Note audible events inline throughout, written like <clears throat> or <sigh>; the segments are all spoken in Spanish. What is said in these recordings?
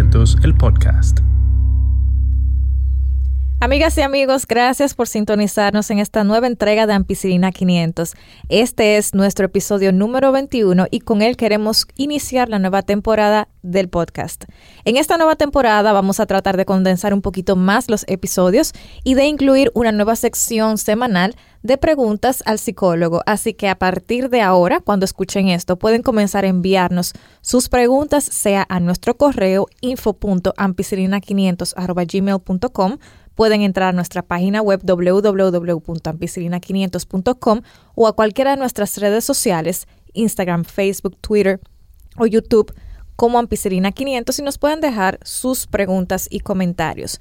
500, el podcast. Amigas y amigos, gracias por sintonizarnos en esta nueva entrega de Ampicilina 500. Este es nuestro episodio número 21 y con él queremos iniciar la nueva temporada del podcast. En esta nueva temporada vamos a tratar de condensar un poquito más los episodios y de incluir una nueva sección semanal de preguntas al psicólogo. Así que a partir de ahora, cuando escuchen esto, pueden comenzar a enviarnos sus preguntas, sea a nuestro correo info.ampicilina500.gmail.com pueden entrar a nuestra página web www.ampicilina500.com o a cualquiera de nuestras redes sociales, Instagram, Facebook, Twitter o YouTube como Ampicilina 500 y nos pueden dejar sus preguntas y comentarios.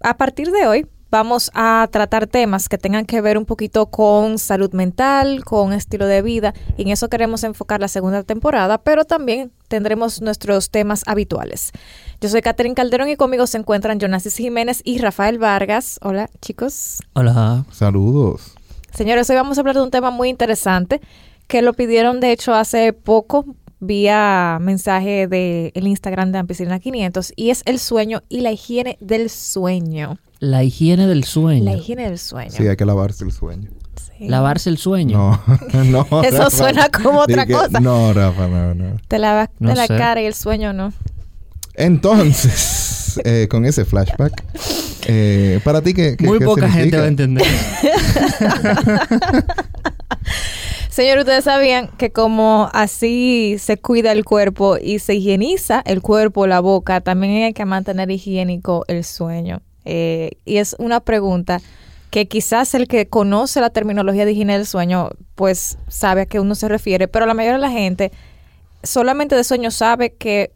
A partir de hoy vamos a tratar temas que tengan que ver un poquito con salud mental, con estilo de vida, y en eso queremos enfocar la segunda temporada, pero también tendremos nuestros temas habituales. Yo soy Catherine Calderón y conmigo se encuentran Jonasis Jiménez y Rafael Vargas. Hola, chicos. Hola. Saludos. Señores, hoy vamos a hablar de un tema muy interesante que lo pidieron de hecho hace poco vía mensaje del el Instagram de Ampicilina 500 y es el sueño y la higiene del sueño. La higiene del sueño. La higiene del sueño. Sí, hay que lavarse el sueño. Sí. Lavarse el sueño. No, <laughs> no. <laughs> Eso Rafa. suena como otra que- cosa. No, Rafa, no, no. Te lavas No la sé. cara y el sueño no. Entonces, <laughs> eh, con ese flashback, eh, para ti, ¿qué, qué Muy qué poca gente va a entender. Señor, ustedes sabían que como así se cuida el cuerpo y se higieniza el cuerpo, la boca, también hay que mantener higiénico el sueño. Eh, y es una pregunta que quizás el que conoce la terminología de higiene del sueño, pues sabe a qué uno se refiere, pero la mayoría de la gente solamente de sueño sabe que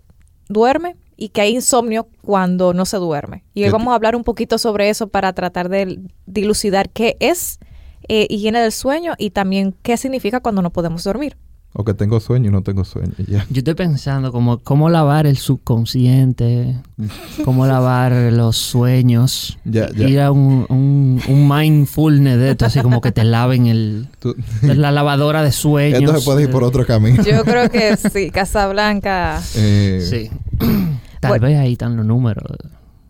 duerme y que hay insomnio cuando no se duerme. Y hoy vamos a hablar un poquito sobre eso para tratar de dilucidar qué es eh, higiene del sueño y también qué significa cuando no podemos dormir. O que tengo sueño y no tengo sueño. y Ya. Yo estoy pensando como cómo lavar el subconsciente, <laughs> cómo lavar los sueños. Ya, ya. Ir a un, un, un mindfulness de esto, así como que te laven el, Tú- la lavadora de sueños. Esto se puede ir por otro camino. Yo creo que sí, Casablanca. Eh, Sí. <clears throat> Tal Bueno. vez ahí están los números.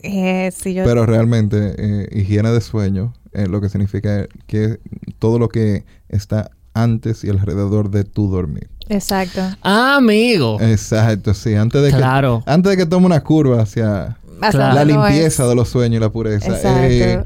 Eh, sí, yo, Pero realmente, eh, higiene de sueño, eh, lo que significa que todo lo que está antes y alrededor de tu dormir. Exacto. Ah, amigo. Exacto, sí. Antes de Claro. que, antes de que tome una curva hacia Claro. la limpieza de los sueños y la pureza. Exacto. Eh,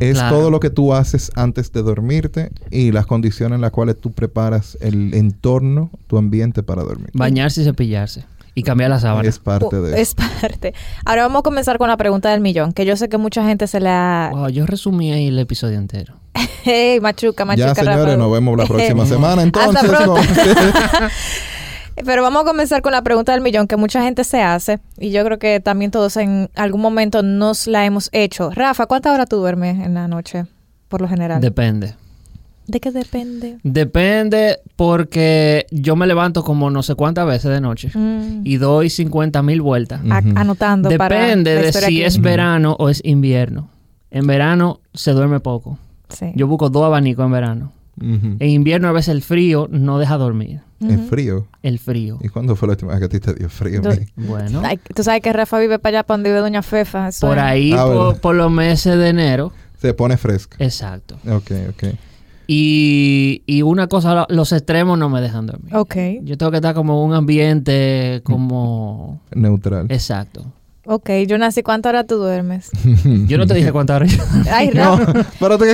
es Claro. todo lo que tú haces antes de dormirte y las condiciones en las cuales tú preparas el entorno, tu ambiente para dormir. Bañarse y cepillarse. Y cambiar la sábana. Es parte de Uh, Es parte. Ahora vamos a comenzar con la pregunta del millón, que yo sé que mucha gente se la... Wow, yo resumí ahí el episodio entero. <laughs> Hey, machuca, machuca. Ya, señores, Rafa. nos vemos la próxima <laughs> semana. Hasta Entonces, pronto. <laughs> Pero vamos a comenzar con la pregunta del millón que mucha gente se hace y yo creo que también todos en algún momento nos la hemos hecho. Rafa, ¿cuántas horas tú duermes en la noche por lo general? Depende. ¿De qué depende? Depende porque yo me levanto como no sé cuántas veces de noche Mm, y doy 50 mil vueltas. anotando Depende de si es verano o es invierno. En verano se duerme poco. Sí. Yo busco dos abanicos en verano. En invierno a veces el frío no deja dormir. Es frío. El frío. ¿Y cuándo fue la última vez que a ti te dio frío? Bueno, Ay, tú sabes que Rafa vive para allá, para donde vive Doña Fefa. eso por es- ahí, Ah, por, los meses de enero. Se pone fresca. Exacto. Ok, ok. Y, y una cosa, los extremos no me dejan dormir. Ok, Yo tengo que estar como en un ambiente como... <laughs> Neutral. Exacto. ok. Yo nací, ¿cuántas horas tú duermes? <laughs> Yo no te dije cuántas horas. yo- <laughs> Ay, No, pero tú,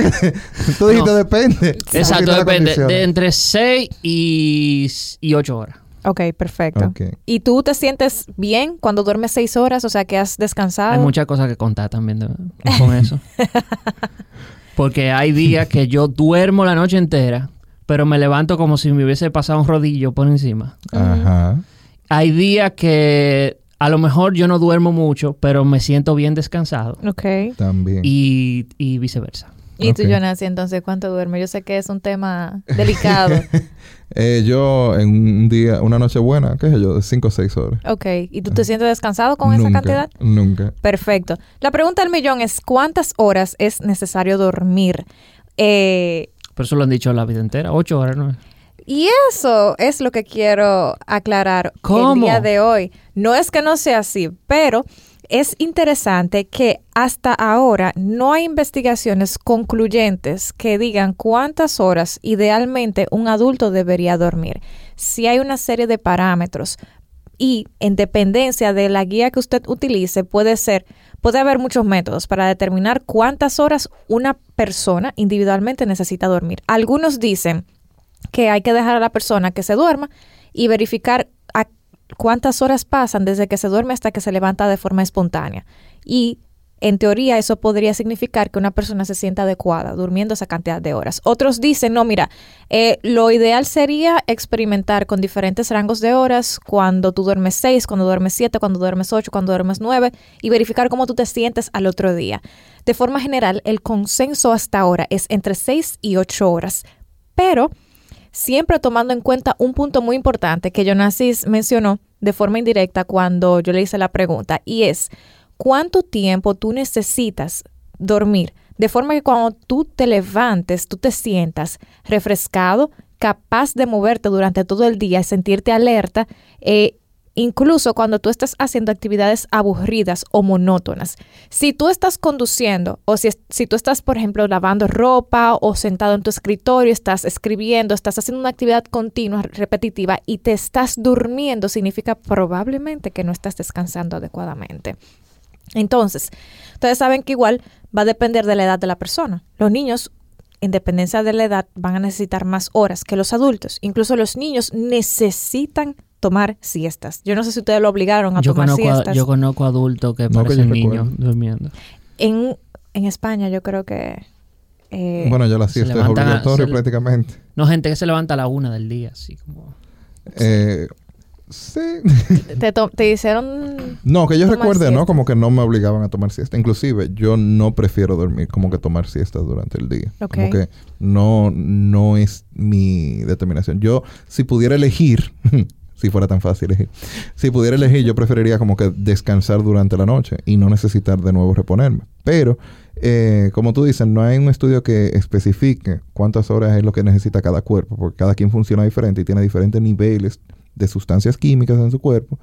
tú dijiste No. depende. Exacto, depende. De entre 6 y, y 8 horas. Ok, perfecto. Ok. ¿Y tú te sientes bien cuando duermes seis horas? O sea, que has descansado. Hay muchas cosas que contar también de- con eso. Porque hay días que yo duermo la noche entera, pero me levanto como si me hubiese pasado un rodillo por encima. Ajá. Hay días que a lo mejor yo no duermo mucho, pero me siento bien descansado. Ok. También. Y, y viceversa. ¿Y tú, Ok. Jonas, entonces cuánto duermes? Yo sé que es un tema <laughs> delicado. Eh, yo en un día, una noche buena, qué sé yo, de 5 o 6 horas. ok. ¿Y tú te sientes descansado con esa cantidad? Nunca. Perfecto. La pregunta del millón es, ¿cuántas horas es necesario dormir? Eh, Pero eso lo han dicho la vida entera. 8 horas, ¿no? Y eso es lo que quiero aclarar ¿Cómo? el día de hoy. No es que no sea así, pero es interesante que hasta ahora no hay investigaciones concluyentes que digan cuántas horas idealmente un adulto debería dormir. Si hay una serie de parámetros y en dependencia de la guía que usted utilice puede ser puede haber muchos métodos para determinar cuántas horas una persona individualmente necesita dormir. Algunos dicen que hay que dejar a la persona que se duerma y verificar a cuántas horas pasan desde que se duerme hasta que se levanta de forma espontánea. Y en teoría eso podría significar que una persona se sienta adecuada durmiendo esa cantidad de horas. Otros dicen, no, mira, eh, lo ideal sería experimentar con diferentes rangos de horas cuando tú duermes 6, cuando duermes 7, cuando duermes 8, cuando duermes 9 y verificar cómo tú te sientes al otro día. De forma general, el consenso hasta ahora es entre 6 y 8 horas, pero siempre tomando en cuenta un punto muy importante que Jonasis mencionó de forma indirecta cuando yo le hice la pregunta, y es cuánto tiempo tú necesitas dormir, de forma que cuando tú te levantes, tú te sientas refrescado, capaz de moverte durante todo el día sentirte alerta, eh, incluso cuando tú estás haciendo actividades aburridas o monótonas. Si tú estás conduciendo o si, tú estás, por ejemplo, lavando ropa o sentado en tu escritorio, estás escribiendo, estás haciendo una actividad continua, repetitiva y te estás durmiendo, significa probablemente que no estás descansando adecuadamente. Entonces, ustedes saben que igual va a depender de la edad de la persona. Los niños en dependencia de la edad, van a necesitar más horas que los adultos. Incluso los niños necesitan tomar siestas. Yo no sé si ustedes lo obligaron a yo tomar siestas. A, yo conozco adultos que No, parecen niños durmiendo. En, en España yo creo que... eh, Bueno, ya la siesta es obligatoria prácticamente. No, gente que se levanta a la una del día, así como... Eh, sí. <laughs> te, to- te hicieron... No, que yo recuerde, ¿no? Como que no me obligaban a tomar siesta. Inclusive, yo no prefiero dormir, como que tomar siestas durante el día. Ok. Como que no, no es mi determinación. Yo, si pudiera elegir, <laughs> si fuera tan fácil elegir, si pudiera elegir, yo preferiría como que descansar durante la noche y no necesitar de nuevo reponerme. Pero, eh, como tú dices, no hay un estudio que especifique cuántas horas es lo que necesita cada cuerpo, porque cada quien funciona diferente y tiene diferentes niveles de sustancias químicas en su cuerpo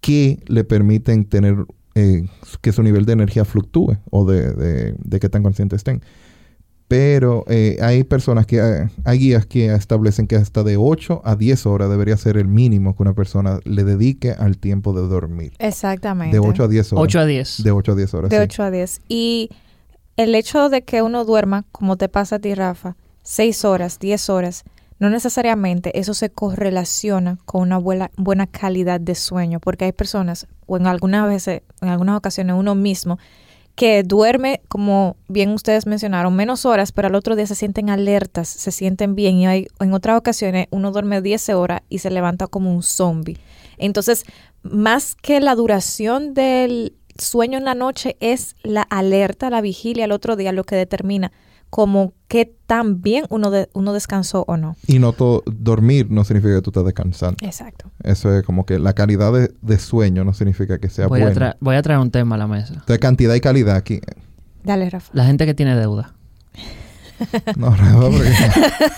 que le permiten tener eh, que su nivel de energía fluctúe o de, de, de qué tan conscientes estén. Pero eh, hay personas que, eh, hay guías que establecen que hasta de 8 a 10 horas debería ser el mínimo que una persona le dedique al tiempo de dormir. Exactamente. De 8 a 10 horas. 8 a 10. De 8 a 10 horas. De sí. 8 a 10. Y el hecho de que uno duerma, como te pasa a ti, Rafa, 6 horas, 10 horas, no necesariamente eso se correlaciona con una buena, buena calidad de sueño, porque hay personas, o en algunas veces, en algunas ocasiones uno mismo, que duerme, como bien ustedes mencionaron, menos horas, pero al otro día se sienten alertas, se sienten bien. Y hay, en otras ocasiones uno duerme 10 horas y se levanta como un zombie. Entonces, más que la duración del sueño en la noche, es la alerta, la vigilia al otro día lo que determina como qué tan bien uno, de- uno descansó o no. Y no todo, dormir no significa que tú estés descansando. Exacto. Eso es como que la calidad de, de sueño no significa que sea Voy a, buena. voy a traer un tema a la mesa. Entonces, cantidad y calidad aquí. Dale, Rafa. La gente que tiene deuda. No, Rafa, porque- <laughs>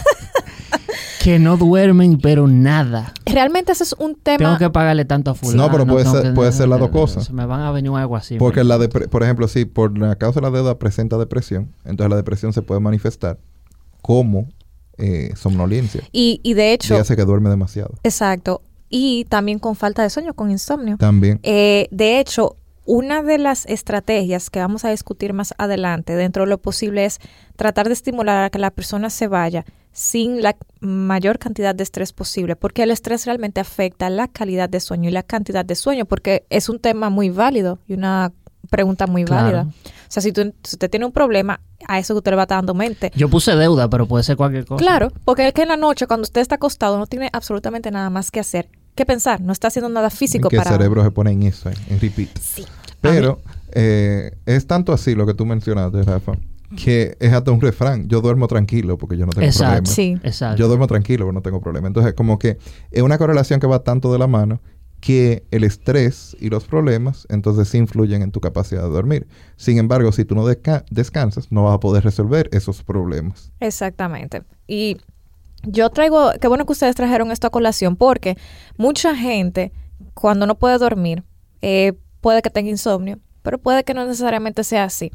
Que no duermen, pero nada. Realmente ese es un tema... Tengo que pagarle tanto a fulano. No, pero puede ser- que- puede ser las dos cosas. Se me van a venir algo así. Porque mira. la depre- por ejemplo, si por la causa de la deuda presenta depresión, entonces la depresión se puede manifestar como eh, somnolencia. Y, y de hecho, Dígase que duerme demasiado. exacto. Y también con falta de sueño, con insomnio. También. Eh, de hecho, una de las estrategias que vamos a discutir más adelante, dentro de lo posible, es tratar de estimular a que la persona se vaya sin la mayor cantidad de estrés posible, porque el estrés realmente afecta la calidad de sueño y la cantidad de sueño, porque es un tema muy válido y una pregunta muy Claro. válida. O sea, si, tú, si usted tiene un problema, a eso que usted le va dando mente. Yo puse deuda, pero puede ser cualquier cosa. Claro, porque es que en la noche, cuando usted está acostado, no tiene absolutamente nada más que hacer que pensar, no está haciendo nada físico que para... el cerebro se pone en eso, en, en repeat. Sí. Pero eh, es tanto así lo que tú mencionaste, Rafa, que es hasta un refrán. Yo duermo tranquilo porque yo no tengo Exacto. problema. Sí. Exacto. Yo duermo tranquilo porque no tengo problema. Entonces, como que es una correlación que va tanto de la mano que el estrés y los problemas entonces sí influyen en tu capacidad de dormir. Sin embargo, si tú no desca- descansas, no vas a poder resolver esos problemas. Exactamente. Y yo traigo, qué bueno que ustedes trajeron esto a colación, porque mucha gente, cuando no puede dormir, eh, puede que tenga insomnio, pero puede que no necesariamente sea así.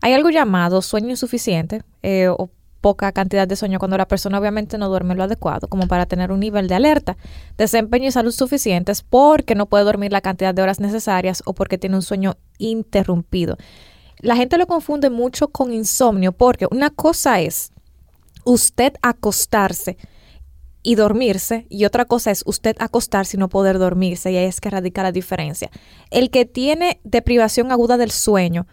Hay algo llamado sueño insuficiente eh, o poca cantidad de sueño cuando la persona obviamente no duerme lo adecuado como para tener un nivel de alerta, desempeño y salud suficientes porque no puede dormir la cantidad de horas necesarias o porque tiene un sueño interrumpido. La gente lo confunde mucho con insomnio porque una cosa es usted acostarse y dormirse y otra cosa es usted acostarse y no poder dormirse y ahí es que radica la diferencia. El que tiene deprivación aguda del sueño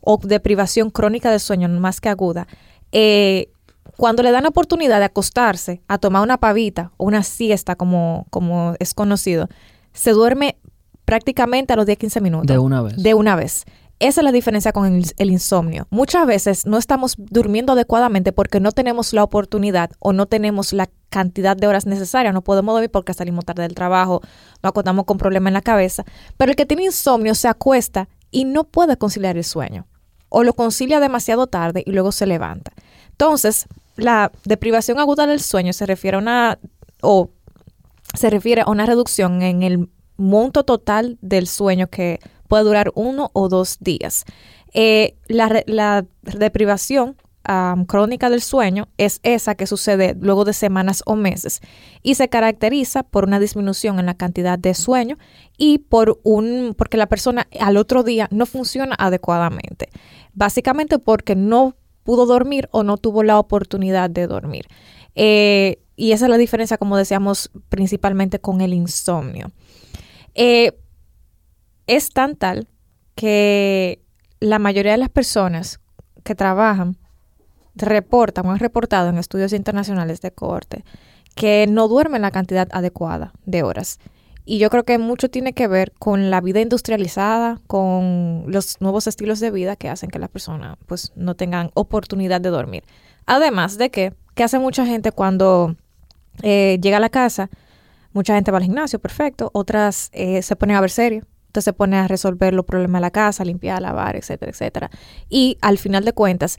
o deprivación crónica del sueño, más que aguda, eh, cuando le dan la oportunidad de acostarse a tomar una pavita o una siesta, como, como es conocido, se duerme prácticamente a los 10-15 minutos. De una vez. De una vez. Esa es la diferencia con el, insomnio. Muchas veces no estamos durmiendo adecuadamente porque no tenemos la oportunidad o no tenemos la cantidad de horas necesarias. No podemos dormir porque salimos tarde del trabajo, nos acostamos con problemas en la cabeza. Pero el que tiene insomnio se acuesta y no puede conciliar el sueño. O lo concilia demasiado tarde y luego se levanta. Entonces, la deprivación aguda del sueño se refiere a una o se refiere a una reducción en el monto total del sueño que puede durar uno o dos días. Eh, la, la, deprivación crónica del sueño es esa que sucede luego de semanas o meses y se caracteriza por una disminución en la cantidad de sueño y por un porque la persona al otro día no funciona adecuadamente. Básicamente porque no pudo dormir o no tuvo la oportunidad de dormir. Eh, y esa es la diferencia, como decíamos, principalmente con el insomnio. Eh, es tan tal que la mayoría de las personas que trabajan reportan o han reportado en estudios internacionales de corte que no duermen la cantidad adecuada de horas. Y yo creo que mucho tiene que ver con la vida industrializada, con los nuevos estilos de vida que hacen que las personas pues no tengan oportunidad de dormir. Además de que, ¿qué hace mucha gente cuando eh, llega a la casa? Mucha gente va al gimnasio, perfecto. Otras eh, se ponen a ver serio. Entonces se pone a resolver los problemas de la casa, limpiar, lavar, etcétera, etcétera. Y al final de cuentas,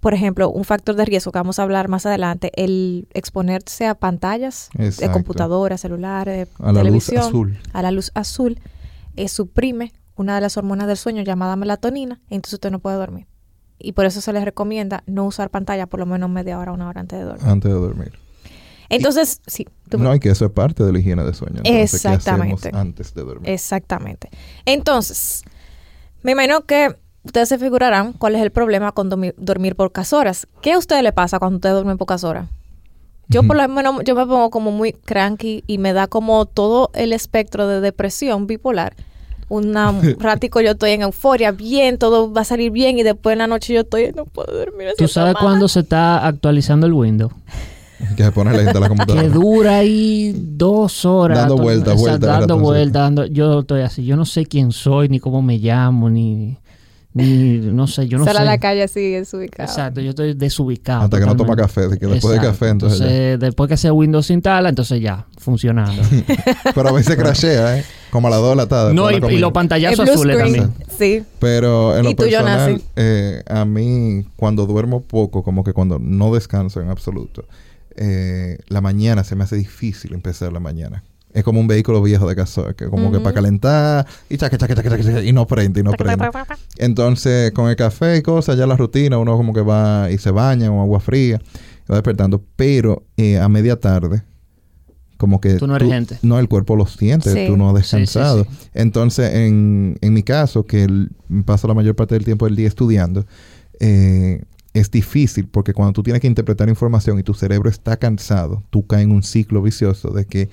por ejemplo, un factor de riesgo que vamos a hablar más adelante, el exponerse a pantallas Exacto. de computadoras, celulares, A la luz azul. a la luz azul, eh, suprime una de las hormonas del sueño llamada melatonina, y entonces usted no puede dormir. Y por eso se les recomienda no usar pantalla por lo menos media hora, una hora antes de dormir. Antes de dormir. Entonces, sí. tú- No, hay que eso es parte de la higiene de sueño. Entonces, ¿qué Exactamente. antes de dormir? Exactamente. Entonces, me imagino que ustedes se figurarán cuál es el problema con dormir, dormir pocas horas. ¿Qué a ustedes le pasa cuando ustedes duermen pocas horas? Yo por lo menos yo me pongo como muy cranky y me da como todo el espectro de depresión bipolar. Una, un <laughs> ratico yo estoy en euforia, bien, todo va a salir bien y después en la noche yo estoy, no puedo dormir. ¿Tú sabes mal". cuándo se está actualizando el Windows? <laughs> <laughs> Que se pone la gente a la Que computadora. dura ahí dos horas. Dando vueltas, vueltas, Dando vueltas, dando- Yo estoy así. Yo no sé quién soy, ni cómo me llamo, ni... ni no sé, yo no Sale sé. a la calle así, desubicado. Exacto, yo estoy desubicado. Hasta que no toma café. de que después de café, entonces, ya. después que ese Windows se instala, entonces ya, funcionando. <laughs> Pero a veces crashea, ¿eh? Como a las 2 de la tarde. no, y, la y los pantallazos azules screen, también. Sí. Pero en lo Y tú, personal, eh, a mí, cuando duermo poco, como que cuando no descanso en absoluto, eh, la mañana se me hace difícil empezar la mañana. Es como un vehículo viejo de gasoil, que como que para calentar y chaca, chaca, y no prende, y no prende. Entonces, con el café y cosas, ya la rutina, uno como que va y se baña con agua fría, y va despertando. Pero eh, a media tarde, como que... Tú no eres gente. No, el cuerpo lo siente, Sí. tú no has Sí, sí, descansado. sí. Entonces, en, en mi caso, que el- paso la mayor parte del tiempo del día estudiando, eh, es difícil porque cuando tú tienes que interpretar información y tu cerebro está cansado, tú caes en un ciclo vicioso de que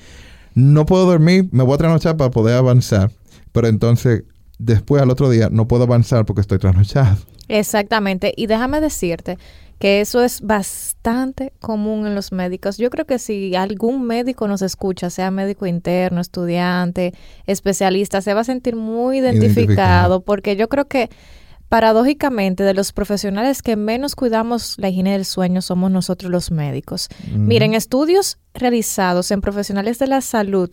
no puedo dormir, me voy a trasnochar para poder avanzar, pero entonces después al otro día no puedo avanzar porque estoy trasnochado. Exactamente. Y déjame decirte que eso es bastante común en los médicos. Yo creo que si algún médico nos escucha, sea médico interno, estudiante, especialista, se va a sentir muy identificado, Identificado. porque yo creo que paradójicamente de los profesionales que menos cuidamos la higiene del sueño somos nosotros los médicos. Miren, estudios realizados en profesionales de la salud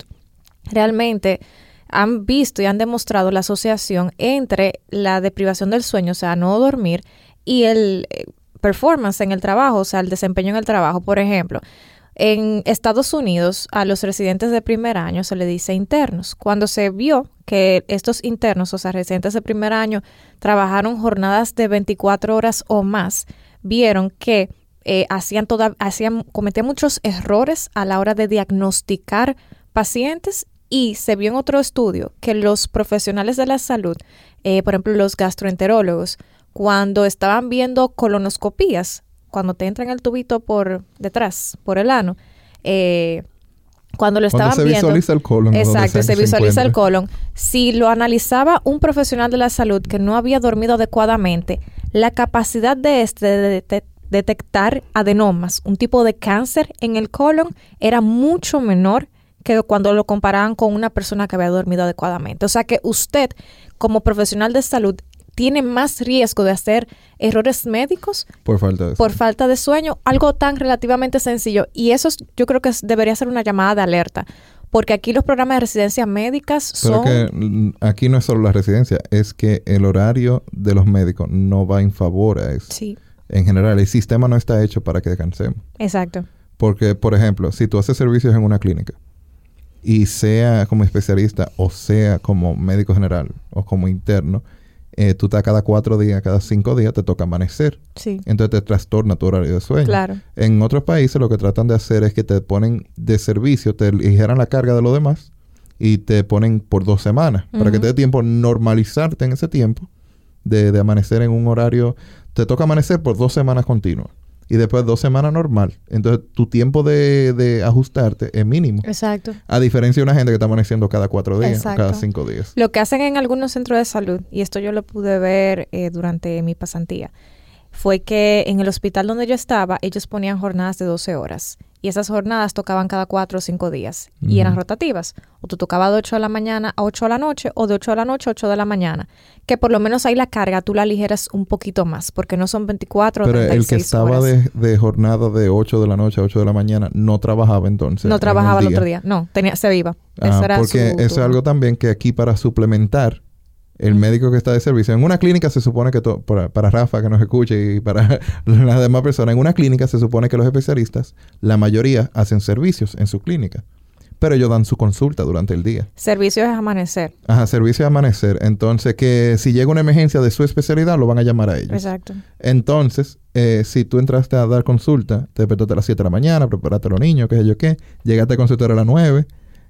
realmente han visto y han demostrado la asociación entre la deprivación del sueño, o sea, no dormir, y el eh, performance en el trabajo, o sea, el desempeño en el trabajo. Por ejemplo, En Estados Unidos, a los residentes de primer año se le dice internos. Cuando se vio que estos internos, o sea, residentes de primer año, trabajaron jornadas de 24 horas o más, vieron que eh, hacían toda, hacían, cometían muchos errores a la hora de diagnosticar pacientes y se vio en otro estudio que los profesionales de la salud, eh, por ejemplo los gastroenterólogos, cuando estaban viendo colonoscopías, cuando te entran el tubito por detrás, por el ano, eh, cuando lo estaban se viendo. visualiza el colon. Exacto, se se visualiza el colon. Si lo analizaba un profesional de la salud que no había dormido adecuadamente, la capacidad de este de dete- detectar adenomas, un tipo de cáncer en el colon, era mucho menor que cuando lo comparaban con una persona que había dormido adecuadamente. O sea que usted, como profesional de salud, tiene más riesgo de hacer errores médicos Por falta de por falta de sueño, algo tan relativamente sencillo. Y eso es- yo creo que debería ser una llamada de alerta, porque aquí los programas de residencias médicas Pero son... que mm, aquí no es solo la residencia, es que el horario de los médicos no va en favor a eso. Sí, En general, el sistema no está hecho para que descansemos. exacto. Porque, por ejemplo, si tú haces servicios en una clínica y sea como especialista o sea como médico general o como interno, eh, tú estás cada cuatro días, cada cinco días te toca amanecer. Sí, Entonces te trastorna tu horario de sueño. claro. En otros países lo que tratan de hacer es que te ponen de servicio, te aligeran la carga de lo demás y te ponen por dos semanas para que te dé tiempo normalizarte en ese tiempo de, de amanecer en un horario. Te toca amanecer por dos semanas continuas y después dos semanas normal. Entonces tu tiempo de, de ajustarte es mínimo. Exacto. A diferencia de una gente que está amaneciendo cada cuatro días, o cada cinco días. Lo que hacen en algunos centros de salud, y esto yo lo pude ver eh, durante mi pasantía, fue que en el hospital donde yo estaba, ellos ponían jornadas de 12 horas. Y esas jornadas tocaban cada cuatro o cinco días. Y eran rotativas. O tú tocabas de 8 de la mañana a 8 de la noche, o de 8 de la noche a 8 de la mañana. Que por lo menos ahí la carga tú la aligeras un poquito más, porque no son 24 o Pero 36 el que estaba de, de jornada de 8 de la noche a 8 de la mañana no trabajaba entonces. no trabajaba en el, día. otro día. No, tenía, se iba. Ah, Eso era porque su eso es algo también que aquí para suplementar el médico que está de servicio. En una clínica se supone que, to- para, para Rafa que nos escuche y para <laughs> las demás personas, en una clínica se supone que los especialistas, la mayoría hacen servicios en su clínica. Pero ellos dan su consulta durante el día. Servicio es amanecer. Ajá, servicio de amanecer. Entonces, que si llega una emergencia de su especialidad, lo van a llamar a ellos. Exacto. Entonces, eh, si tú entraste a dar consulta, te despertaste a las 7 de la mañana, preparaste a los niños, qué sé yo qué, llegaste a consultar a las 9,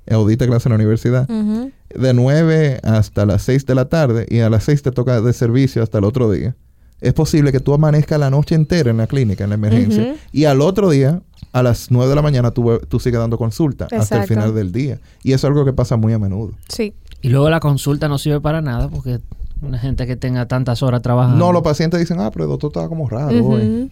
audiste clase en la universidad, de 9 hasta las 6 de la tarde y a las 6 te toca de servicio hasta el otro día. Es posible que tú amanezcas la noche entera en la clínica, en la emergencia, y al otro día, a las 9 de la mañana, tú, tú sigues dando consulta hasta el final del día. Y eso es algo que pasa muy a menudo. Sí. Y luego la consulta no sirve para nada porque una gente que tenga tantas horas trabajando. No, los pacientes dicen, ah, pero el doctor estaba como raro hoy.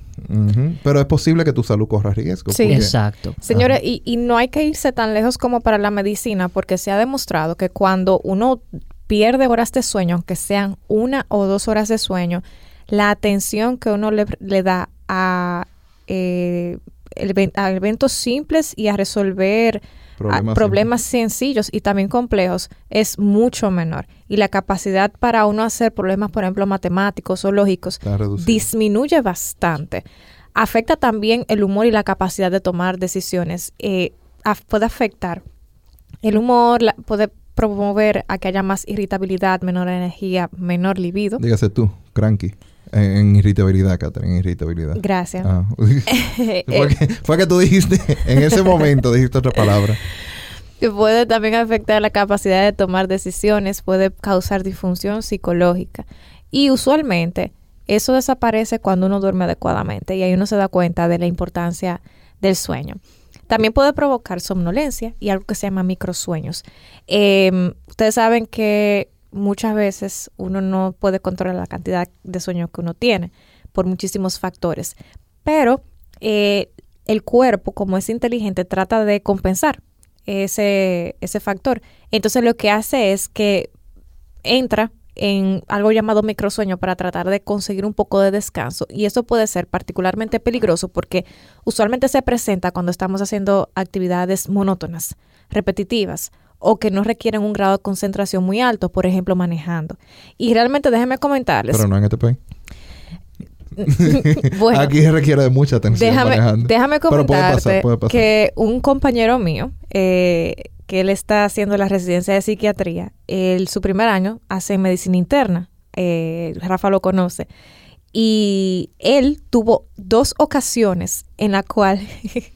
Pero es posible que tu salud corra riesgo. Sí. porque- Exacto. Señores, y, y no hay que irse tan lejos como para la medicina, porque se ha demostrado que cuando uno pierde horas de sueño, aunque sean una o dos horas de sueño, la atención que uno le, le da a, eh, el- a eventos simples y a resolver Problemas, problemas sencillos y también complejos es mucho menor. Y la capacidad para uno hacer problemas, por ejemplo, matemáticos o lógicos, disminuye bastante. Afecta también el humor y la capacidad de tomar decisiones. Eh, puede afectar el humor, la- puede promover a que haya más irritabilidad, menor energía, menor libido. Dígase tú, cranky. En, irritabilidad, Catherine, en irritabilidad. Gracias. Ah. <laughs> Fue, que, fue que tú dijiste, en ese momento dijiste otra palabra. que puede también afectar la capacidad de tomar decisiones, puede causar disfunción psicológica. Y usualmente eso desaparece cuando uno duerme adecuadamente y ahí uno se da cuenta de la importancia del sueño. También puede provocar somnolencia y algo que se llama microsueños. Eh, ustedes saben que muchas veces uno no puede controlar la cantidad de sueño que uno tiene por muchísimos factores, pero eh, el cuerpo, como es inteligente, trata de compensar ese, ese factor. Entonces lo que hace es que entra en algo llamado microsueño para tratar de conseguir un poco de descanso. Y eso puede ser particularmente peligroso porque usualmente se presenta cuando estamos haciendo actividades monótonas, repetitivas o que no requieren un grado de concentración muy alto, por ejemplo, manejando. Y realmente déjenme comentarles. Pero no en este país. <laughs> bueno, Aquí requiere de mucha atención déjame, manejando. déjame puede comentarte pasar, puede pasar. que un compañero mío, eh, que él está haciendo la residencia de psiquiatría, él, su primer año hace medicina interna. Eh, Rafa lo conoce. Y él tuvo dos ocasiones en la cual,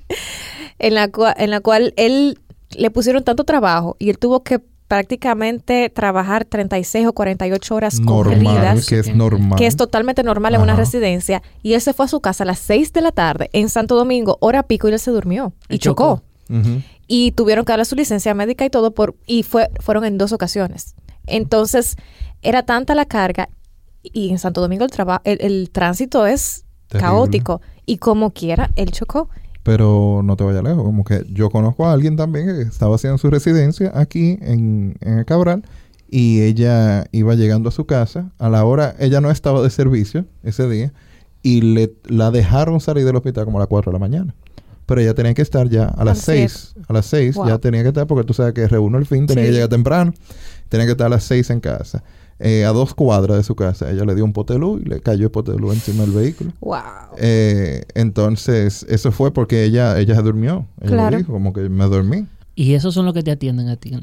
<laughs> en la cual, en la cual él le pusieron tanto trabajo y él tuvo que prácticamente trabajar 36 o 48 horas normal, corridas que es normal. que es totalmente normal en una residencia, y él se fue a su casa a las 6 de la tarde en Santo Domingo, hora pico, y él se durmió y Y chocó. Y tuvieron que darle su licencia médica y todo, por y fue fueron en dos ocasiones. Entonces, era tanta la carga, y en Santo Domingo el, traba- el, el tránsito es Terrible. caótico, y como quiera, él chocó. Pero no te vayas lejos. Como que yo conozco a alguien también que estaba haciendo su residencia aquí en, en el Cabral y ella iba llegando a su casa. A la hora, ella no estaba de servicio ese día y le, la dejaron salir del hospital como a las 4 de la mañana. Pero ella tenía que estar ya a las las siete. 6. A las 6 Wow. ya tenía que estar porque tú sabes que reúno el fin, tenía Sí. que llegar temprano. Tenía que estar a las 6 en casa. Eh, a dos cuadras de su casa. Ella le dio un pote de luz y le cayó el pote de luz encima del vehículo. Wow. Eh, entonces, eso fue porque ella, ella se durmió. Ella Claro. dijo, como que me dormí. Y esos son los que te atienden a ti. ¿no?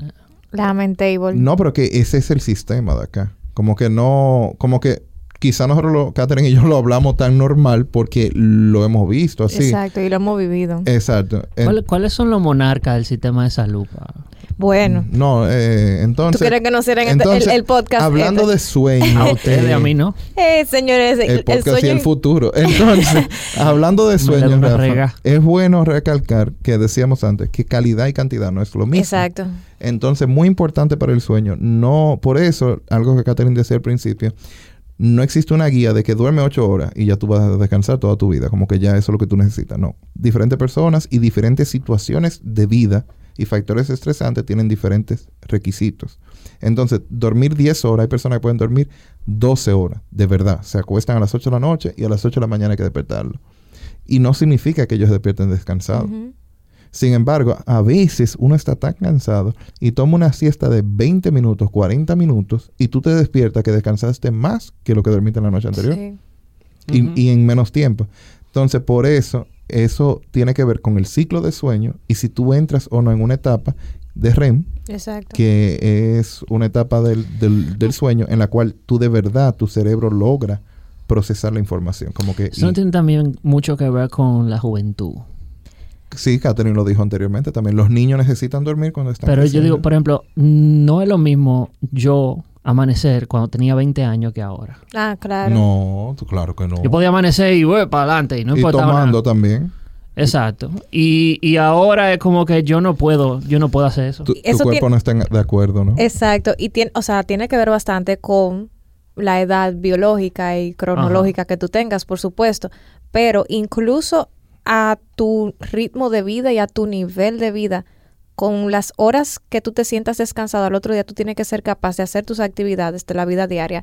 Lamentable. No, pero que ese es el sistema de acá. Como que no, como que quizá nosotros, lo, Catherine y yo lo hablamos tan normal porque lo hemos visto así. Exacto, y lo hemos vivido. Exacto. En- ¿Cuál- ¿Cuáles son los monarcas del sistema de salud? pa? Bueno, No, eh, ¿tú entonces. quieres que nos cierren este- entonces, el, el podcast? Hablando este? de sueño. <laughs> A ustedes, eh, a mí no. Eh, señores, el, el el podcast y sueño el futuro. Entonces, <laughs> hablando de sueños, Rafa, es bueno recalcar que decíamos antes que calidad y cantidad no es lo mismo. Exacto. Entonces, muy importante para el sueño. No, por eso, algo que Catherine decía al principio, no existe una guía de que duerme ocho horas y ya tú vas a descansar toda tu vida, como que ya eso es lo que tú necesitas. No. Diferentes personas y diferentes situaciones de vida y factores estresantes tienen diferentes requisitos. Entonces, dormir 10 horas, hay personas que pueden dormir 12 horas, de verdad. Se acuestan a las 8 de la noche y a las 8 de la mañana hay que despertarlo. Y no significa que ellos despierten descansados. Sin embargo, a veces uno está tan cansado y toma una siesta de 20 minutos, 40 minutos y tú te despiertas que descansaste más que lo que dormiste en la noche anterior Sí. y, y en menos tiempo. Entonces, por eso, eso tiene que ver con el ciclo de sueño y si tú entras o no en una etapa de REM, Exacto. que es una etapa del, del- del sueño en la cual tú de verdad, tu cerebro logra procesar la información. Como que... Eso y- tiene también mucho que ver con la juventud. sí, Catherine lo dijo anteriormente también. Los niños necesitan dormir cuando están Pero yo digo, por ejemplo, no es lo mismo yo amanecer cuando tenía 20 años que ahora. Ah, claro. No, claro que no. Yo podía amanecer y voy para adelante y no y importaba tomando nada. también. Exacto. Y, y ahora es como que yo no puedo, yo no puedo hacer eso. Tu, tu Eso cuerpo tiene- no está en- de acuerdo, ¿no? Exacto. Y tiene, o sea, tiene que ver bastante con la edad biológica y cronológica que tú tengas, por supuesto. Pero incluso a tu ritmo de vida y a tu nivel de vida, con las horas que tú te sientas descansado al otro día, tú tienes que ser capaz de hacer tus actividades de la vida diaria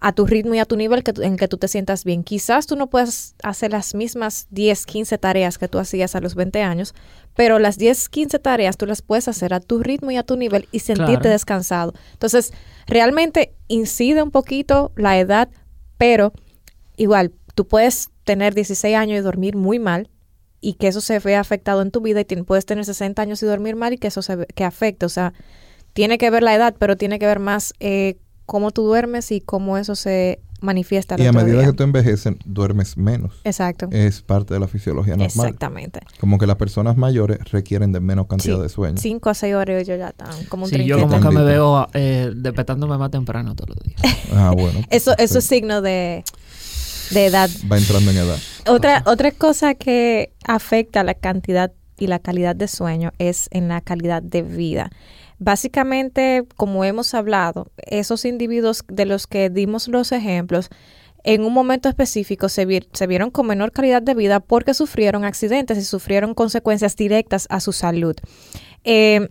a tu ritmo y a tu nivel que en que tú te sientas bien. Quizás tú no puedas hacer las mismas 10, 15 tareas que tú hacías a los 20 años, pero las 10, 15 tareas tú las puedes hacer a tu ritmo y a tu nivel y sentirte Claro. descansado. Entonces, realmente incide un poquito la edad, pero igual, tú puedes tener 16 años y dormir muy mal y que eso se vea afectado en tu vida y puedes tener 60 años y dormir mal y que eso se ve- que afecte. O sea, tiene que ver la edad, pero tiene que ver más eh, cómo tú duermes y cómo eso se manifiesta y a medida día. que tú envejeces, duermes menos. Exacto. Es parte de la fisiología normal. Exactamente. Como que las personas mayores requieren de menos cantidad Sí. de sueño. 5 a 6 horas yo ya están como un Sí, yo 30. como que me veo eh, despertándome más temprano todos los días. Ah, bueno. <laughs> Eso, eso es signo de, de edad. Va entrando en edad. Otra, otra cosa que afecta la cantidad y la calidad de sueño es en la calidad de vida. Básicamente, como hemos hablado, esos individuos de los que dimos los ejemplos, en un momento específico se, vi- se vieron con menor calidad de vida porque sufrieron accidentes y sufrieron consecuencias directas a su salud. Eh,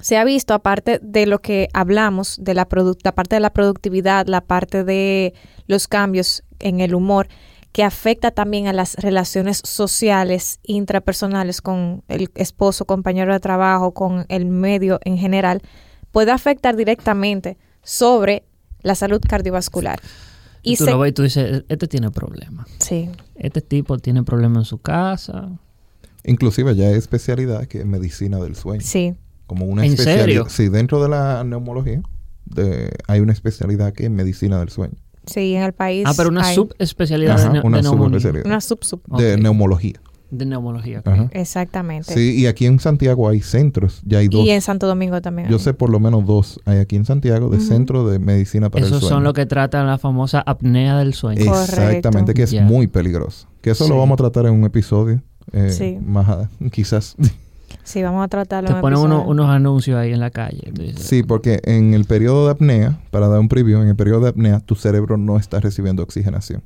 se ha visto, aparte de lo que hablamos, de la, la parte de la productividad, la parte de los cambios en el humor, que afecta también a las relaciones sociales, intrapersonales con el esposo, compañero de trabajo, con el medio en general, puede afectar directamente sobre la salud cardiovascular. Y tú se- lo ves y tú dices, este tiene problemas. Sí, Este tipo tiene problemas en su casa. Inclusive ya hay especialidad que es medicina del sueño. sí. Como una ¿En especialidad. serio? Sí, dentro de la neumología de- hay una especialidad que es medicina del sueño. Sí, en el país. Ah, pero una hay subespecialidad Ajá, de, ne- una de neumología. subespecialidad. Una sub sub. De neumología. De neumología. ok. Ajá. Exactamente. Sí, y aquí en Santiago hay centros. Ya hay dos. Y en Santo Domingo también. Yo hay. sé por lo menos dos hay aquí en Santiago de Ujú. centro de medicina para Esos el sueño. son los que tratan la famosa apnea del sueño. Correcto. Exactamente, que es muy peligroso. Que eso Sí. lo vamos a tratar en un episodio. eh, Sí. Más a- <laughs> quizás. Sí, vamos a tratarlo. Te en ponen uno- unos anuncios ahí en la calle. Sí, porque en el periodo de apnea, para dar un preview, en el periodo de apnea, tu cerebro no está recibiendo oxigenación.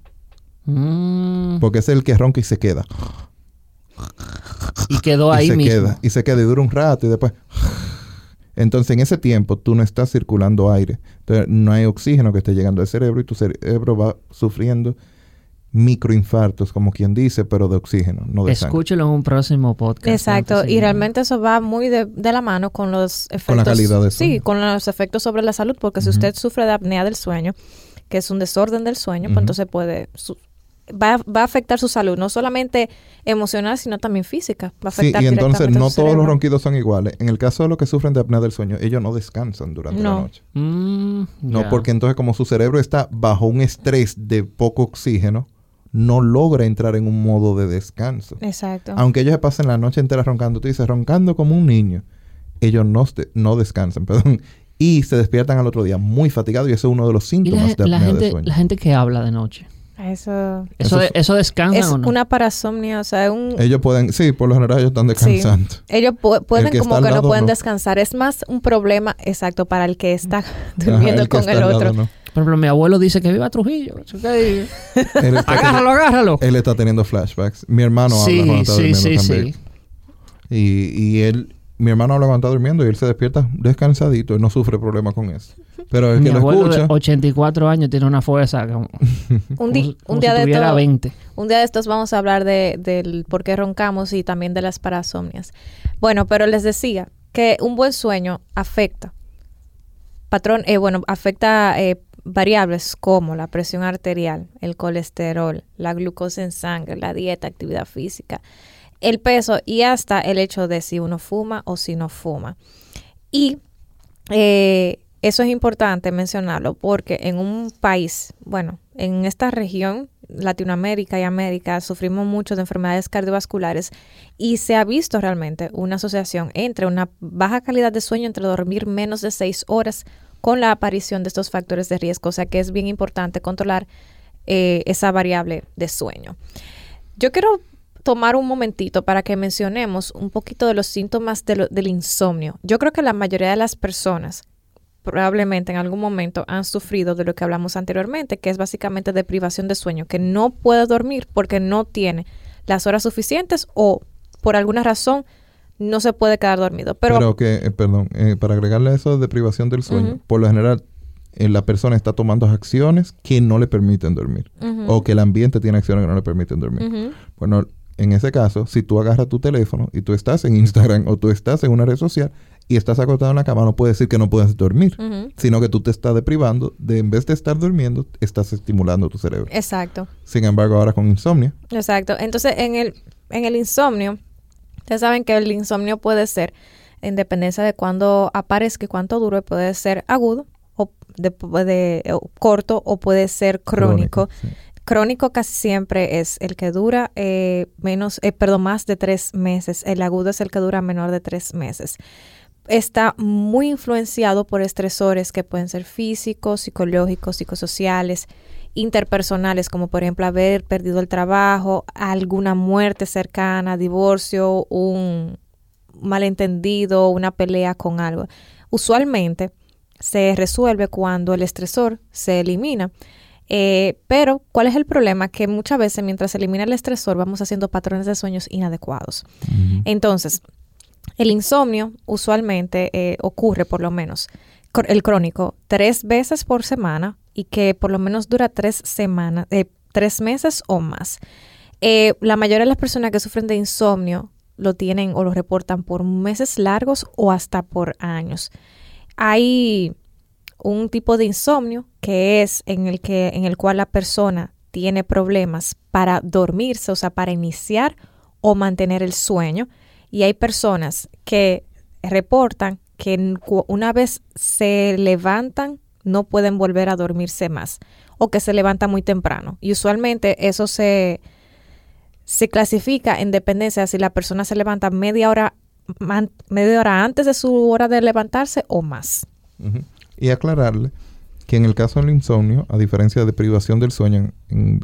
mm, Porque es el que ronca y se queda. y quedó y ahí se mismo. queda. Y se queda y dura un rato y después. Entonces, en ese tiempo, tú no estás circulando aire. Entonces, no hay oxígeno que esté llegando al cerebro y tu cerebro va sufriendo microinfartos, como quien dice, pero de oxígeno, no de sangre. Escúchelo en un próximo podcast. Exacto, de- y realmente eso va muy de, de la mano con los efectos. Con la calidad del Sí, con los efectos sobre la salud, porque si usted sufre de apnea del sueño, que es un desorden del sueño, pues entonces puede. su- va, va a afectar su salud, no solamente emocional, sino también física. Va a Sí, afectar y entonces no todos los ronquidos son iguales. En el caso de los que sufren de apnea del sueño, ellos no descansan durante No. la noche. Mm, No, porque entonces como su cerebro está bajo un estrés de poco oxígeno, no logra entrar en un modo de descanso. Exacto. Aunque ellos se pasen la noche entera roncando, tú dices, roncando como un niño, ellos no, no descansan, <laughs> perdón, y se despiertan al otro día muy fatigados y eso es uno de los síntomas la, de la apnea de gente, sueño. la gente que habla de noche. Eso ¿Eso, Eso de- es- eso descansa es o no? una parasomnia, o sea, un, Ellos pueden, sí, por lo general ellos están descansando. ellos pu- pueden que como que no pueden no. descansar. Es más un problema, exacto, para el que está Ajá, <laughs> durmiendo con está el lado, otro. no. Por ejemplo, mi abuelo dice que viva Trujillo. <laughs> Está, agárralo, agárralo. él está teniendo flashbacks. Mi hermano habla sí, cuando está sí, durmiendo sí, también. sí. Y, y él, mi hermano habla cuando está durmiendo y él se despierta descansadito y no sufre problema con eso. Pero el Mi que lo escucha, de 84 años tiene una fuerza como, <laughs> Un, di- como- un como día si de 20. Un día de estos vamos a hablar de, del por qué roncamos y también de las parasomnias. Bueno, pero les decía que un buen sueño afecta, patrón, eh, bueno, afecta eh, variables como la presión arterial, el colesterol, la glucosa en sangre, la dieta, actividad física, el peso y hasta el hecho de si uno fuma o si no fuma. Y eh, eso es importante mencionarlo porque en un país, bueno, en esta región, Latinoamérica y América, sufrimos mucho de enfermedades cardiovasculares y se ha visto realmente una asociación entre una baja calidad de sueño, entre dormir menos de seis horas, con la aparición de estos factores de riesgo. O sea que es bien importante controlar eh, esa variable de sueño. Yo quiero tomar un momentito para que mencionemos un poquito de los síntomas de lo- del insomnio. Yo creo que la mayoría de las personas probablemente en algún momento han sufrido de lo que hablamos anteriormente, que es básicamente de privación de sueño, que no puede dormir porque no tiene las horas suficientes o por alguna razón no se puede quedar dormido. Pero, pero, que, eh, perdón, eh, para agregarle eso de privación del sueño, por lo general eh, la persona está tomando acciones que no le permiten dormir. O que el ambiente tiene acciones que no le permiten dormir. Bueno, en ese caso, si tú agarras tu teléfono y tú estás en Instagram o tú estás en una red social y estás acostado en la cama, no puede decir que no puedes dormir, sino que tú te estás deprivando de, en vez de estar durmiendo, estás estimulando tu cerebro. Exacto. Sin embargo, ahora con insomnio, Exacto. Entonces, en el, en el insomnio, ustedes saben que el insomnio puede ser, en dependencia de cuándo aparezca y cuánto dure, puede ser agudo o de, de- o corto o puede ser crónico. sí. Crónico casi siempre es el que dura eh, menos, eh, perdón, más de tres meses. El agudo es el que dura menor de tres meses. Está muy influenciado por estresores que pueden ser físicos, psicológicos, psicosociales, interpersonales, como por ejemplo haber perdido el trabajo, alguna muerte cercana, divorcio, un malentendido, una pelea con algo. Usualmente se resuelve cuando el estresor se elimina. Eh, pero, ¿cuál es el problema? Que muchas veces mientras se elimina el estresor vamos haciendo patrones de sueños inadecuados. Entonces, el insomnio usualmente eh, ocurre por lo menos, el crónico, tres veces por semana y que por lo menos dura tres semanas, eh, tres meses o más. La mayoría de las personas que sufren de insomnio lo tienen o lo reportan por meses largos o hasta por años. Hay un tipo de insomnio que es en el que en el cual la persona tiene problemas para dormirse, o sea, para iniciar o mantener el sueño, y hay personas que reportan que una vez se levantan no pueden volver a dormirse más o que se levantan muy temprano. Y usualmente eso se, se clasifica en dependencia si la persona se levanta media hora, media hora antes de su hora de levantarse o más. Y aclararle que en el caso del insomnio, a diferencia de privación del sueño,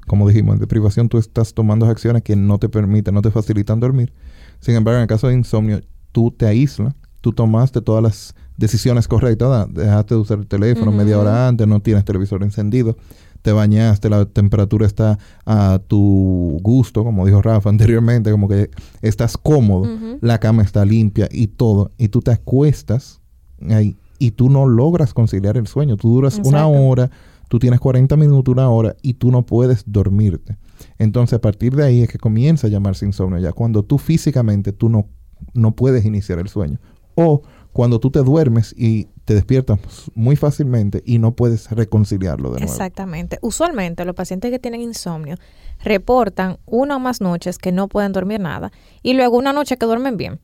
como dijimos, de privación tú estás tomando acciones que no te permiten, no te facilitan dormir. Sin embargo, en el caso de insomnio, tú te aíslas, tú tomaste todas las decisiones correctas, dejaste de usar el teléfono media hora antes, no tienes televisor encendido, te bañaste, la temperatura está a tu gusto, como dijo Rafa <laughs> anteriormente, como que estás cómodo, la cama está limpia y todo, y tú te acuestas ahí y tú no logras conciliar el sueño, tú duras una hora, tú tienes 40 minutos, una hora y tú no puedes dormirte. Entonces a partir de ahí es que comienza a llamarse insomnio, ya cuando tú físicamente tú no, no puedes iniciar el sueño. O cuando tú te duermes y te despiertas muy fácilmente y no puedes reconciliarlo de nuevo. Exactamente. Usualmente los pacientes que tienen insomnio reportan una o más noches que no pueden dormir nada y luego una noche que duermen bien.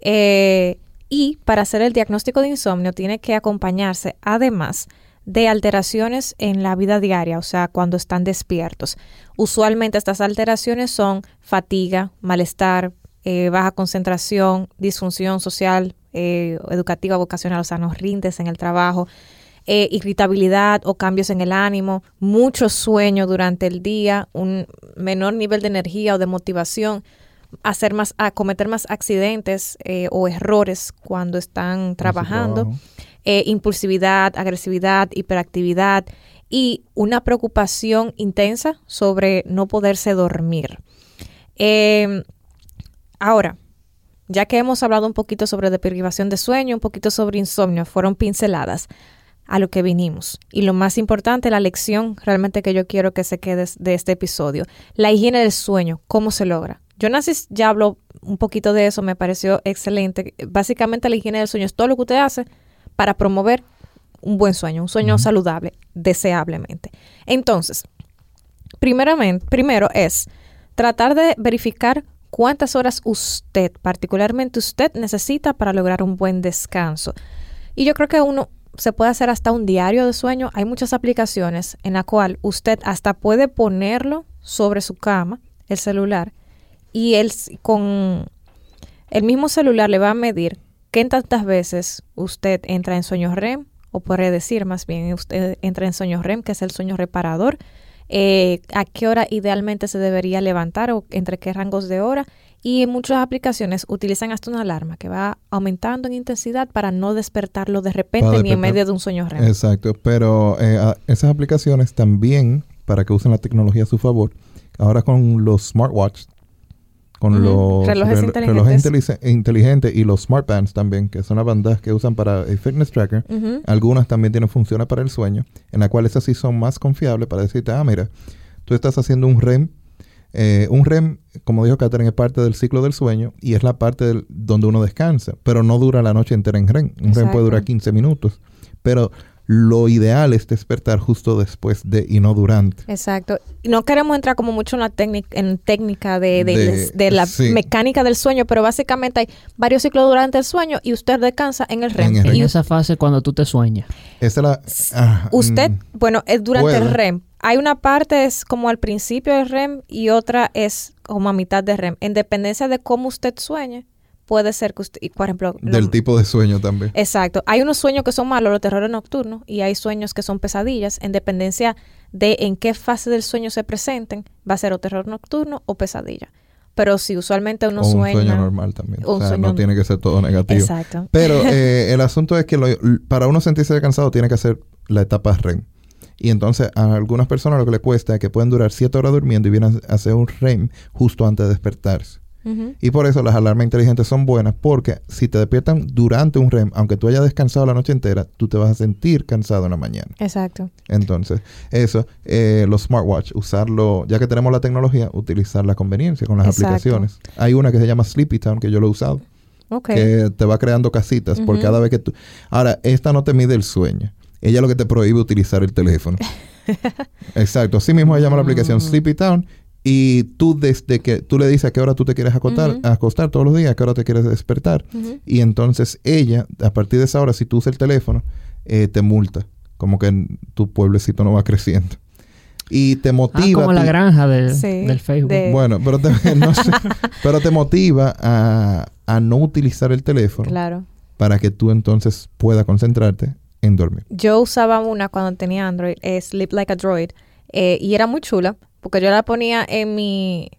Eh, y para hacer el diagnóstico de insomnio tiene que acompañarse además de alteraciones en la vida diaria, o sea, cuando están despiertos. Usualmente estas alteraciones son fatiga, malestar, eh, baja concentración, disfunción social, eh, educativa, vocacional, o sea, nos rindes en el trabajo, eh, irritabilidad o cambios en el ánimo, mucho sueño durante el día, un menor nivel de energía o de motivación, hacer más, a cometer más accidentes eh, o errores cuando están trabajando, impulsividad, agresividad, hiperactividad y una preocupación intensa sobre no poderse dormir. ahora, ya que hemos hablado un poquito sobre deprivación de sueño, un poquito sobre insomnio, fueron pinceladas a lo que vinimos. Y lo más importante, la lección realmente que yo quiero que se quede de este episodio, la higiene del sueño, cómo se logra. Jonas ya habló un poquito de eso, me pareció excelente. Básicamente la higiene del sueño es todo lo que usted hace para promover un buen sueño, un sueño saludable, deseablemente. Entonces, primeramente, primero es tratar de verificar cuántas horas usted, particularmente usted, necesita para lograr un buen descanso. Y yo creo que uno se puede hacer hasta un diario de sueño. Hay muchas aplicaciones en la cual usted hasta puede ponerlo sobre su cama, el celular, y él con el mismo celular le va a medir qué tantas veces usted entra en sueño REM, o podría decir más bien, usted entra en sueño REM, que es el sueño reparador, eh, a qué hora idealmente se debería levantar o entre qué rangos de hora. Y muchas aplicaciones utilizan hasta una alarma que va aumentando en intensidad para no despertarlo de repente ni en medio de un sueño REM. Exacto, pero eh, esas aplicaciones también, para que usen la tecnología a su favor, ahora con los smartwatch con los relojes, inteligentes. y los smart bands también, que son las bandas que usan para el fitness tracker. Algunas también tienen funciones para el sueño, en la cual esas sí son más confiables para decirte, ah, mira, tú estás haciendo un REM. Eh, un REM, como dijo Catherine, es parte del ciclo del sueño y es la parte donde uno descansa, pero no dura la noche entera en REM. Un REM puede durar 15 minutos. Pero lo ideal es despertar justo después de y no durante. Exacto. No queremos entrar como mucho en la técnica, en técnica de, de, la mecánica del sueño, pero básicamente hay varios ciclos durante el sueño y usted descansa en el REM. En, esa fase cuando tú te sueñas. Esa la, ah, usted, mm, bueno, es durante el REM. Hay una parte es como al principio del REM y otra es como a mitad de REM. En dependencia de cómo usted sueñe, puede ser que usted, por ejemplo... Del tipo de sueño también. Exacto. Hay unos sueños que son malos, los terrores nocturnos, y hay sueños que son pesadillas, en dependencia de en qué fase del sueño se presenten, va a ser o terror nocturno o pesadilla. Pero si usualmente uno sueña... Un sueño normal también. O sea, no tiene que ser todo negativo. Exacto. Pero <laughs> eh, el asunto es que para uno sentirse cansado tiene que hacer la etapa REM. Y entonces a algunas personas lo que le cuesta es que pueden durar siete horas durmiendo y vienen a hacer un REM justo antes de despertarse. Y por eso las alarmas inteligentes son buenas, porque si te despiertan durante un REM, aunque tú hayas descansado la noche entera, tú te vas a sentir cansado en la mañana. Exacto. Entonces, eso, eh, los smartwatch, usarlo, ya que tenemos la tecnología, utilizar la conveniencia con las aplicaciones. Hay una que se llama Sleepy Town, que yo lo he usado. Que te va creando casitas por cada vez que tú... Ahora, esta no te mide el sueño. Ella lo que te prohíbe utilizar el teléfono. <laughs> Exacto. Así mismo se llama la aplicación Mm. Sleepy Town. Y tú desde que tú le dices a qué hora tú te quieres acostar, acostar todos los días, a qué hora te quieres despertar. Y entonces ella, a partir de esa hora, si tú usas el teléfono, eh, te multa. Como que en tu pueblecito no va creciendo. Y te Ah, motiva. como la granja de- Sí, del Facebook. de- Bueno, pero te, <laughs> no sé, pero te motiva a, a no utilizar el teléfono Claro. para que tú entonces puedas concentrarte en dormir. Yo usaba una cuando tenía Android, eh, Sleep Like a Droid, eh, y era muy chula, porque yo la ponía en mi,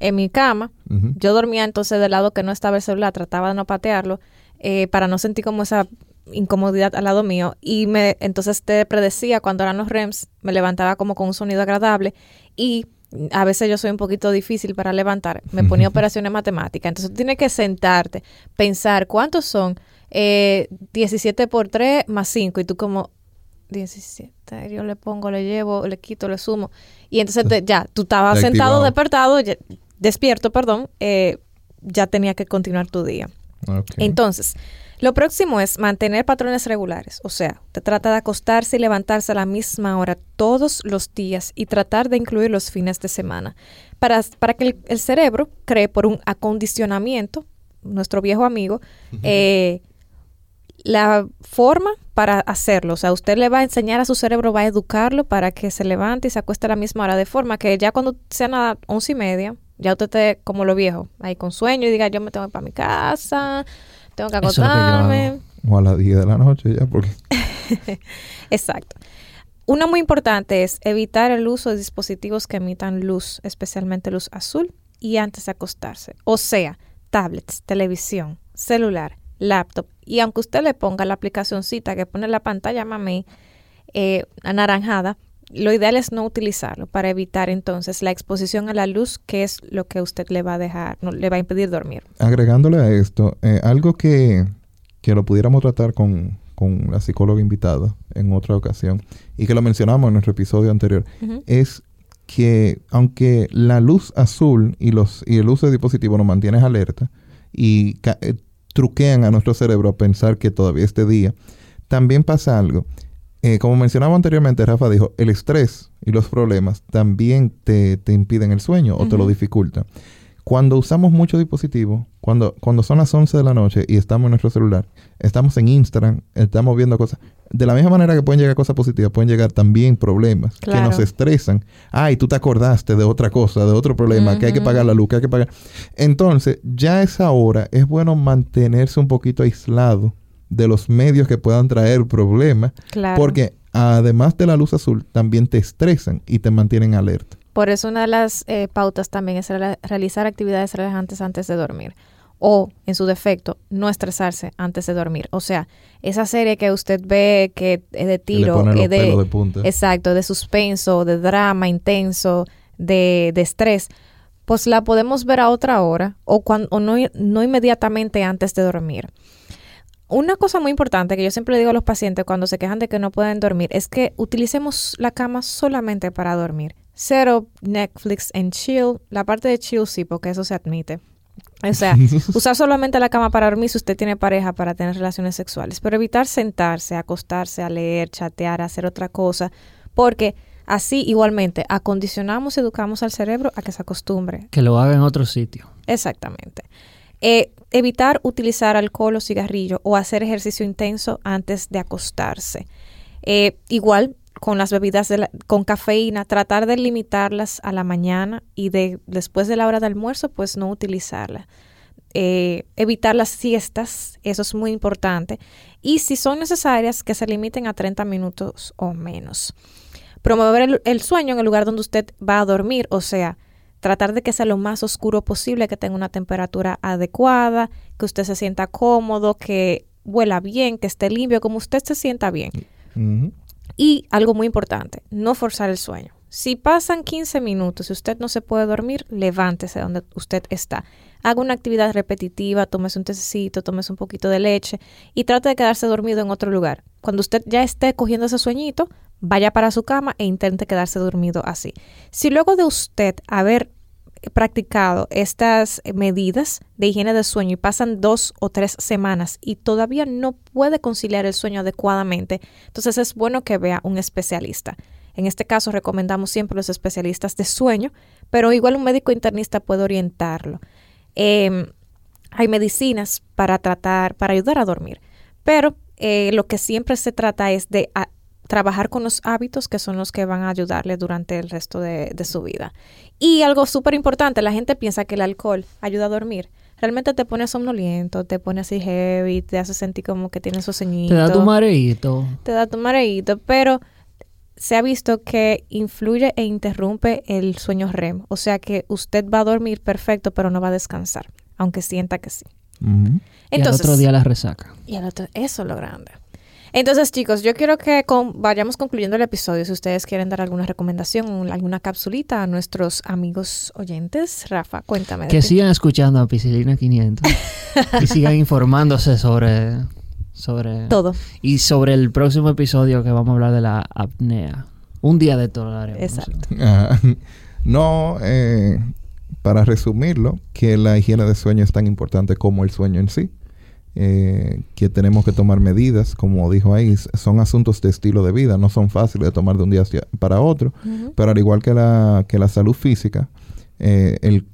en mi cama. Yo dormía entonces del lado que no estaba el celular, trataba de no patearlo, eh, para no sentir como esa incomodidad al lado mío. Y me entonces te predecía cuando eran los REMs, me levantaba como con un sonido agradable y a veces yo soy un poquito difícil para levantar, me ponía operaciones matemáticas. Entonces tienes que sentarte, pensar cuántos son eh, 17 por 3 más 5 y tú como 17, yo le pongo, le llevo, le quito, le sumo. Y entonces te- ya, tú estabas Te sentado, despertado, ya- despierto, perdón, eh, ya tenía que continuar tu día. Entonces, lo próximo es mantener patrones regulares, o sea, te trata de acostarse y levantarse a la misma hora todos los días y tratar de incluir los fines de semana para, para que el, el cerebro cree por un acondicionamiento, nuestro viejo amigo, eh, la forma para hacerlo. O sea, usted le va a enseñar a su cerebro, va a educarlo para que se levante y se acueste a la misma hora, de forma que ya cuando sean las once y media, ya usted esté como lo viejo, ahí con sueño y diga, yo me tengo que ir para mi casa, tengo que acostarme. O a las 10 de la noche ya, porque <laughs> Exacto. Una muy importante es evitar el uso de dispositivos que emitan luz, especialmente luz azul, y antes de acostarse. O sea, tablets, televisión, celular, laptop. Y aunque usted le ponga la aplicacióncita que pone la pantalla mami eh, anaranjada, lo ideal es no utilizarlo para evitar entonces la exposición a la luz, que es lo que usted le va a dejar, no, le va a impedir dormir. agregándole a esto, eh, algo que, que lo pudiéramos tratar con, con la psicóloga invitada en otra ocasión y que lo mencionamos en nuestro episodio anterior, es que aunque la luz azul y, los, y el uso de dispositivos nos mantiene alerta y eh, truquean a nuestro cerebro a pensar que todavía es de día, también pasa algo. Eh, como mencionaba anteriormente, Rafa dijo, el estrés y los problemas también te, te impiden el sueño o te lo dificultan. Cuando usamos muchos dispositivos, cuando, cuando son las 11 de la noche y estamos en nuestro celular, estamos en Instagram, estamos viendo cosas. De la misma manera que pueden llegar cosas positivas, pueden llegar también problemas que nos estresan. Ay, tú te acordaste de otra cosa, de otro problema, que hay que pagar la luz, que hay que pagar. Entonces, ya esa hora es bueno mantenerse un poquito aislado de los medios que puedan traer problemas, Claro. porque además de la luz azul, también te estresan y te mantienen alerta. Por eso una de las eh, pautas también es realizar actividades relajantes antes de dormir. O, en su defecto, no estresarse antes de dormir. O sea, esa serie que usted ve que es de tiro, es de, de punta. exacto, de suspenso, de drama intenso, de, de estrés, pues la podemos ver a otra hora o, cuando, o no, no inmediatamente antes de dormir. Una cosa muy importante que yo siempre le digo a los pacientes cuando se quejan de que no pueden dormir es que utilicemos la cama solamente para dormir. Cero Netflix and chill. La parte de chill sí, porque eso se admite. O sea, <laughs> usar solamente la cama para dormir si usted tiene pareja para tener relaciones sexuales, pero evitar sentarse, acostarse, a leer, chatear, hacer otra cosa, porque así igualmente acondicionamos y educamos al cerebro a que se acostumbre Que lo haga en otro sitio. Exactamente. Eh, evitar utilizar alcohol o cigarrillo o hacer ejercicio intenso antes de acostarse. Eh, igual con las bebidas de la- con cafeína, tratar de limitarlas a la mañana y de después de la hora de almuerzo, pues no utilizarlas. Eh, evitar las siestas, eso es muy importante. Y si son necesarias, que se limiten a 30 minutos o menos. Promover el, sueño en el lugar donde usted va a dormir, o sea, tratar de que sea lo más oscuro posible, que tenga una temperatura adecuada, que usted se sienta cómodo, que huela bien, que esté limpio, como usted se sienta bien. Y algo muy importante, no forzar el sueño. Si pasan 15 minutos y usted no se puede dormir, levántese donde usted está. Haga una actividad repetitiva, tómese un tececito, tómese un poquito de leche y trate de quedarse dormido en otro lugar. Cuando usted ya esté cogiendo ese sueñito, vaya para su cama e intente quedarse dormido así. Si luego de usted haber practicado estas medidas de higiene de sueño y pasan dos o tres semanas y todavía no puede conciliar el sueño adecuadamente, entonces es bueno que vea un especialista. En este caso recomendamos siempre los especialistas de sueño, pero igual un médico internista puede orientarlo. Em, hay medicinas para tratar, para ayudar a dormir, pero eh, lo que siempre se trata es de trabajar con los hábitos que son los que van a ayudarle durante el resto de, su vida. Y algo súper importante, la gente piensa que el alcohol ayuda a dormir. Realmente te pone somnoliento, te pone así heavy, te hace sentir como que tienes sueñito. Te da tu mareíto. Te da tu mareíto, pero se ha visto que influye e interrumpe el sueño REM. O sea que usted va a dormir perfecto, pero no va a descansar, aunque sienta que sí. Entonces, y al otro día la resaca. Y al otro, eso es lo grande. Entonces, chicos, yo quiero que vayamos concluyendo el episodio. Si ustedes quieren dar alguna recomendación, alguna capsulita a nuestros amigos oyentes, Rafa, cuéntame. Que sigan escuchando a Piscilina 500 <laughs> y sigan informándose sobre, sobre... Todo. Y sobre el próximo episodio que vamos a hablar de la apnea. Un día de todo lo haremos. Exacto. no, eh, para resumirlo, que la higiene de sueño es tan importante como el sueño en sí. Eh, que tenemos que tomar medidas, como dijo ahí, son asuntos de estilo de vida, no son fáciles de tomar de un día para otro, pero al igual que la, que la salud física, eh, el,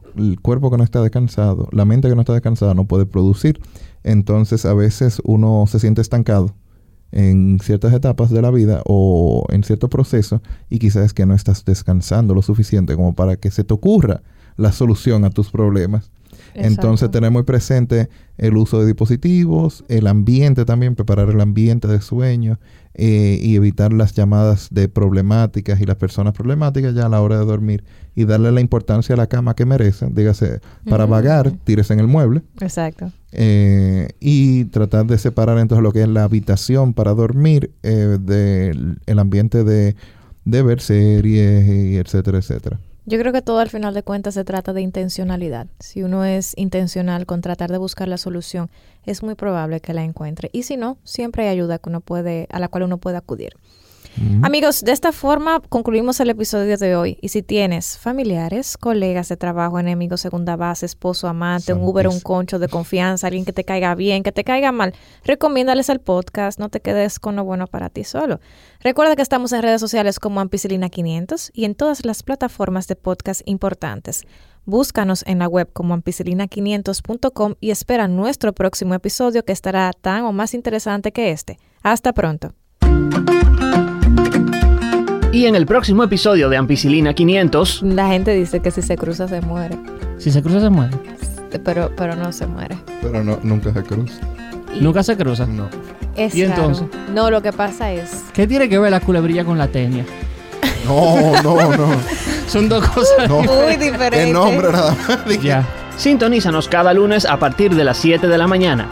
cuerpo que no está descansado, la mente que no está descansada no puede producir, entonces a veces uno se siente estancado en ciertas etapas de la vida o en cierto proceso y quizás es que no estás descansando lo suficiente como para que se te ocurra la solución a tus problemas entonces tener muy presente el uso de dispositivos, el ambiente también, preparar el ambiente de sueño eh, y evitar las llamadas de problemáticas y las personas problemáticas ya a la hora de dormir y darle la importancia a la cama que merecen. Dígase, para vagar, tires en el mueble. Exacto. Eh, y tratar de separar entonces lo que es la habitación para dormir eh, del ambiente de, de ver series, y etcétera, etcétera. Yo creo que todo al final de cuentas se trata de intencionalidad. Si uno es intencional con tratar de buscar la solución, es muy probable que la encuentre. Y si no, siempre hay ayuda que uno puede, a la cual uno puede acudir. Amigos, de esta forma concluimos el episodio de hoy. Y si tienes familiares, colegas de trabajo, enemigos, segunda base, esposo, amante, un Uber, un concho de confianza, alguien que te caiga bien, que te caiga mal, recomiéndales el podcast. No te quedes con lo bueno para ti solo. Recuerda que estamos en redes sociales como Ampicilina500 y en todas las plataformas de podcast importantes. Búscanos en la web como ampicilina500.com y espera nuestro próximo episodio que estará tan o más interesante que este. Hasta pronto. Y en el próximo episodio de Ampicilina 500... La gente dice que si se cruza se muere. Si se cruza se muere. Pero, pero no se muere. Pero no, nunca se cruza. ¿Nunca se cruza? No. Es ¿Y entonces? No, lo que pasa es... ¿Qué tiene que ver la culebrilla con la tenia? No, no, no. <laughs> Son dos cosas muy diferentes. El nombre nada más. Ya. Sintonízanos cada lunes a partir de las 7 de la mañana.